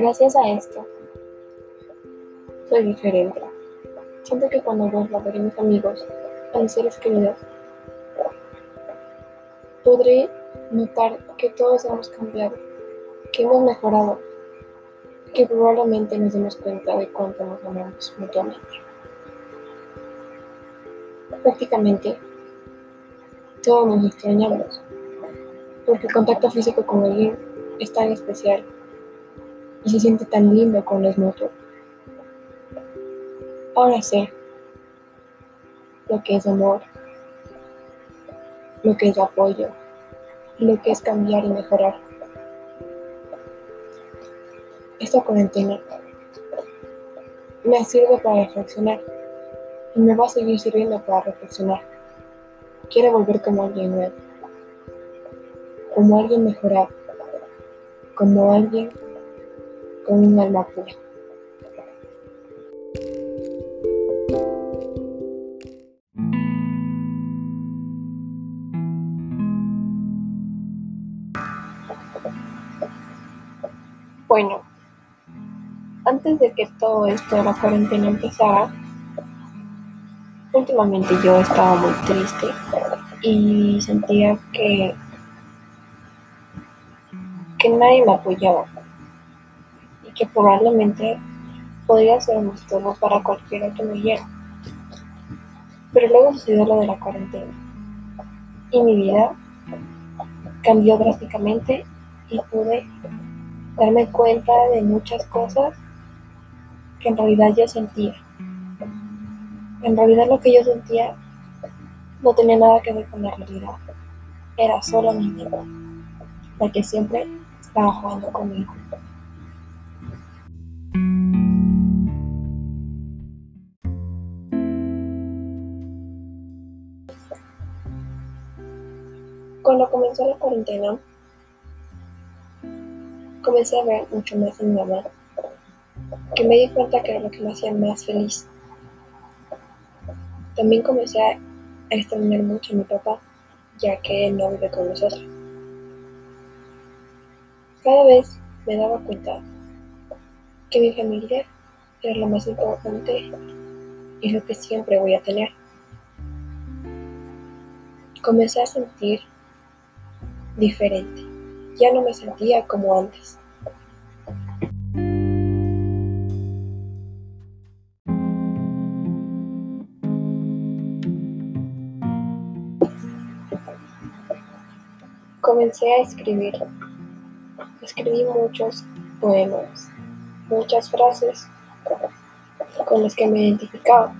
Gracias a esto, soy diferente. Siento que cuando vuelvo a ver mis amigos, a mis seres queridos, podré notar que todos hemos cambiado, que hemos mejorado, que probablemente nos demos cuenta de cuánto nos amamos mutuamente. Prácticamente todos nos extrañamos, porque el contacto físico con alguien es tan especial y se siente tan lindo cuando es mutuo. Ahora sé lo que es amor, lo que es apoyo, lo que es cambiar y mejorar. Esta cuarentena me sirve para reflexionar y me va a seguir sirviendo para reflexionar. Quiero volver como alguien nuevo, como alguien mejorado, como alguien con un alma pura. Bueno, antes de que todo esto de la cuarentena empezara, últimamente yo estaba muy triste y sentía que que nadie me apoyaba que probablemente podría ser un estorbo para cualquiera que me viera. Pero luego sucedió lo de la cuarentena y mi vida cambió drásticamente y pude darme cuenta de muchas cosas que en realidad yo sentía. En realidad lo que yo sentía no tenía nada que ver con la realidad. Era solo mi mente, la que siempre estaba jugando conmigo. Comenzó la cuarentena, comencé a ver mucho más a mi mamá, que me di cuenta que era lo que me hacía más feliz. También comencé a extrañar mucho a mi papá, ya que él no vive con nosotros. Cada vez me daba cuenta que mi familia era lo más importante y lo que siempre voy a tener. Comencé a sentir diferente. Ya no me sentía como antes. Comencé a escribir. Escribí muchos poemas, muchas frases con las que me identificaba.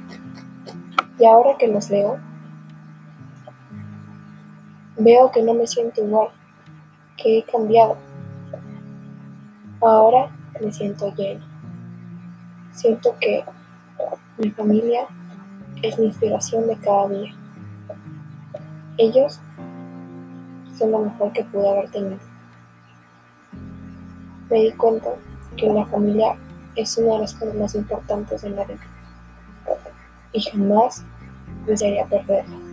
Y ahora que los leo, veo que no me siento igual, que he cambiado. Ahora me siento lleno. Siento que mi familia es mi inspiración de cada día. Ellos son lo mejor que pude haber tenido. Me di cuenta que la familia es una de las cosas más importantes en la vida y jamás desearía perderla.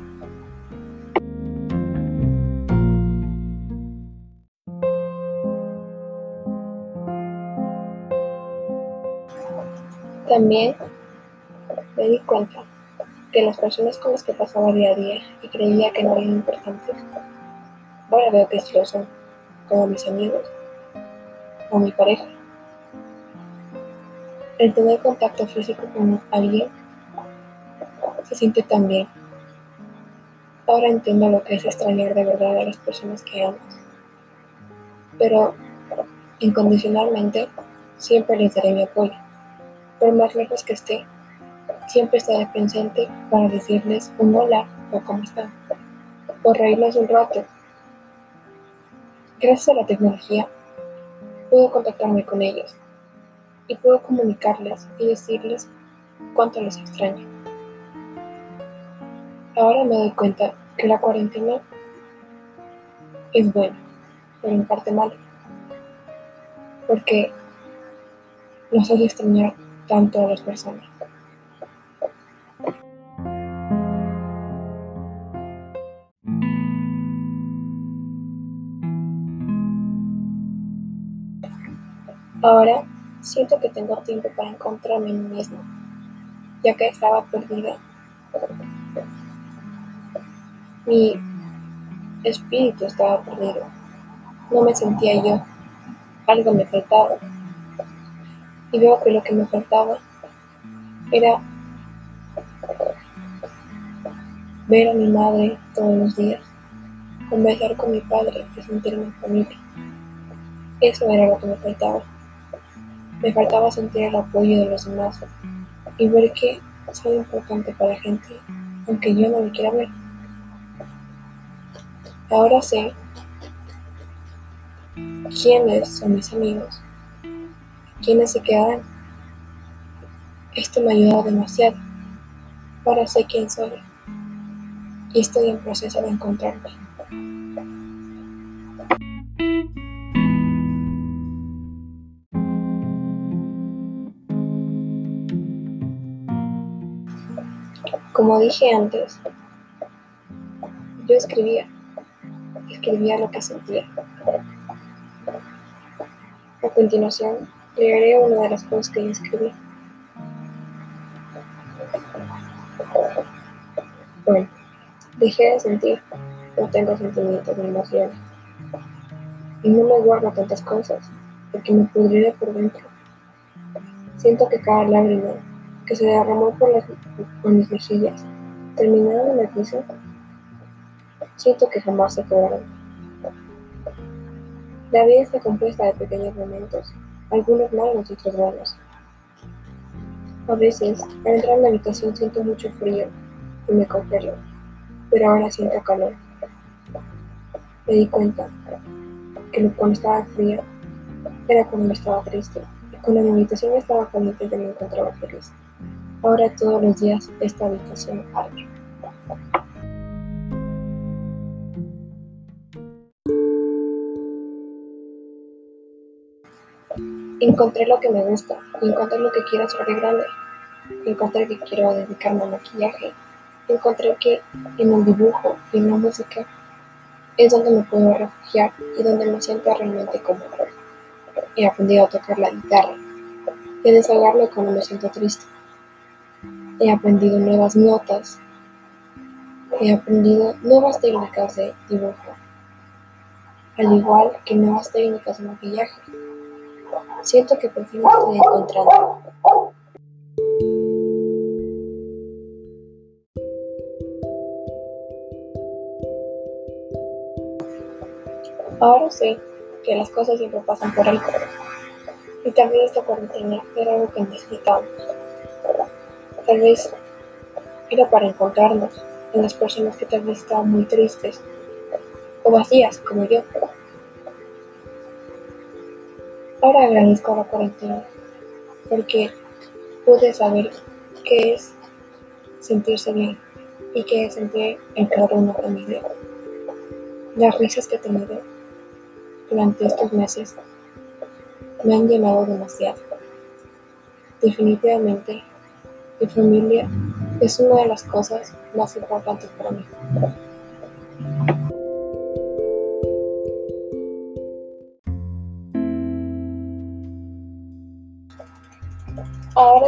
También me di cuenta que las personas con las que pasaba día a día y creía que no eran importantes, ahora veo que sí lo son, como mis amigos o mi pareja. El tener contacto físico con alguien se siente tan bien. Ahora entiendo lo que es extrañar de verdad a las personas que amas. Pero incondicionalmente siempre les daré mi apoyo por más lejos que esté, siempre estaré presente para decirles un hola o cómo están, o reírles un rato. Gracias a la tecnología, puedo contactarme con ellos y puedo comunicarles y decirles cuánto les extraño. Ahora me doy cuenta que la cuarentena es buena, pero en parte mala, porque nos hace extrañar tanto a las personas. Ahora Siento que tengo tiempo para encontrarme en mí mismo, ya que estaba perdida. Mi espíritu estaba perdido. No me sentía yo. Algo me faltaba. Y veo que lo que me faltaba era ver a mi madre todos los días, conversar con mi padre y sentirme en familia. Eso era lo que me faltaba. Me faltaba sentir el apoyo de los demás y ver que soy importante para la gente, aunque yo no me quiera ver. Ahora sé quiénes son mis amigos, quiénes se quedarán. Esto me ha ayudado demasiado. Ahora sé quién soy y estoy en proceso de encontrarme. Como dije antes, yo escribía, escribía lo que sentía. A continuación, leeré una de las cosas que yo escribí. Bueno, dejé de sentir, no tengo sentimientos ni emociones. Y no me guardo tantas cosas, porque me pudriré por dentro. Siento que cada lágrima que se derramó por, mis mejillas, terminada en la piso, siento que jamás se quedarán. La vida está compuesta de pequeños momentos, algunos malos y otros buenos. A veces, al entrar en la habitación siento mucho frío y me congelo, pero ahora siento calor. Me di cuenta que cuando estaba frío era cuando estaba triste y cuando mi habitación estaba caliente yo me encontraba feliz. Ahora todos los días esta habitación arde. Encontré lo que me gusta, encontré lo que quiero hacer de grande, encontré que quiero dedicarme al maquillaje, encontré que en el dibujo y en la música es donde me puedo refugiar y donde me siento realmente cómodo. He aprendido a tocar la guitarra y a desahogarme cuando me siento triste. He aprendido nuevas notas. He aprendido nuevas técnicas de dibujo, al igual que nuevas técnicas de maquillaje. Siento que por fin me estoy encontrando. Ahora sé que las cosas siempre pasan por algo. Y también esta cuarentena era algo que necesitábamos. Tal vez era para encontrarnos en las personas que tal vez estaban muy tristes o vacías como yo. Ahora agradezco la cuarentena porque pude saber qué es sentirse bien y qué es sentir en cada uno de mis dedos. Las risas que he tenido durante estos meses me han llenado demasiado. Definitivamente mi familia es una de las cosas más importantes para mí.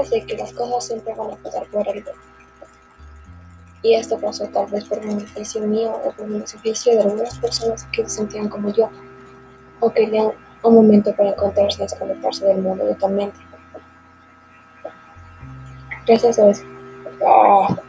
Sé que las cosas siempre van a pasar por algo. Y esto pasó tal vez por beneficio mío o por beneficio de algunas personas que se sentían como yo, o querían un momento para encontrarse y desconectarse del mundo totalmente. Gracias a eso. Ah.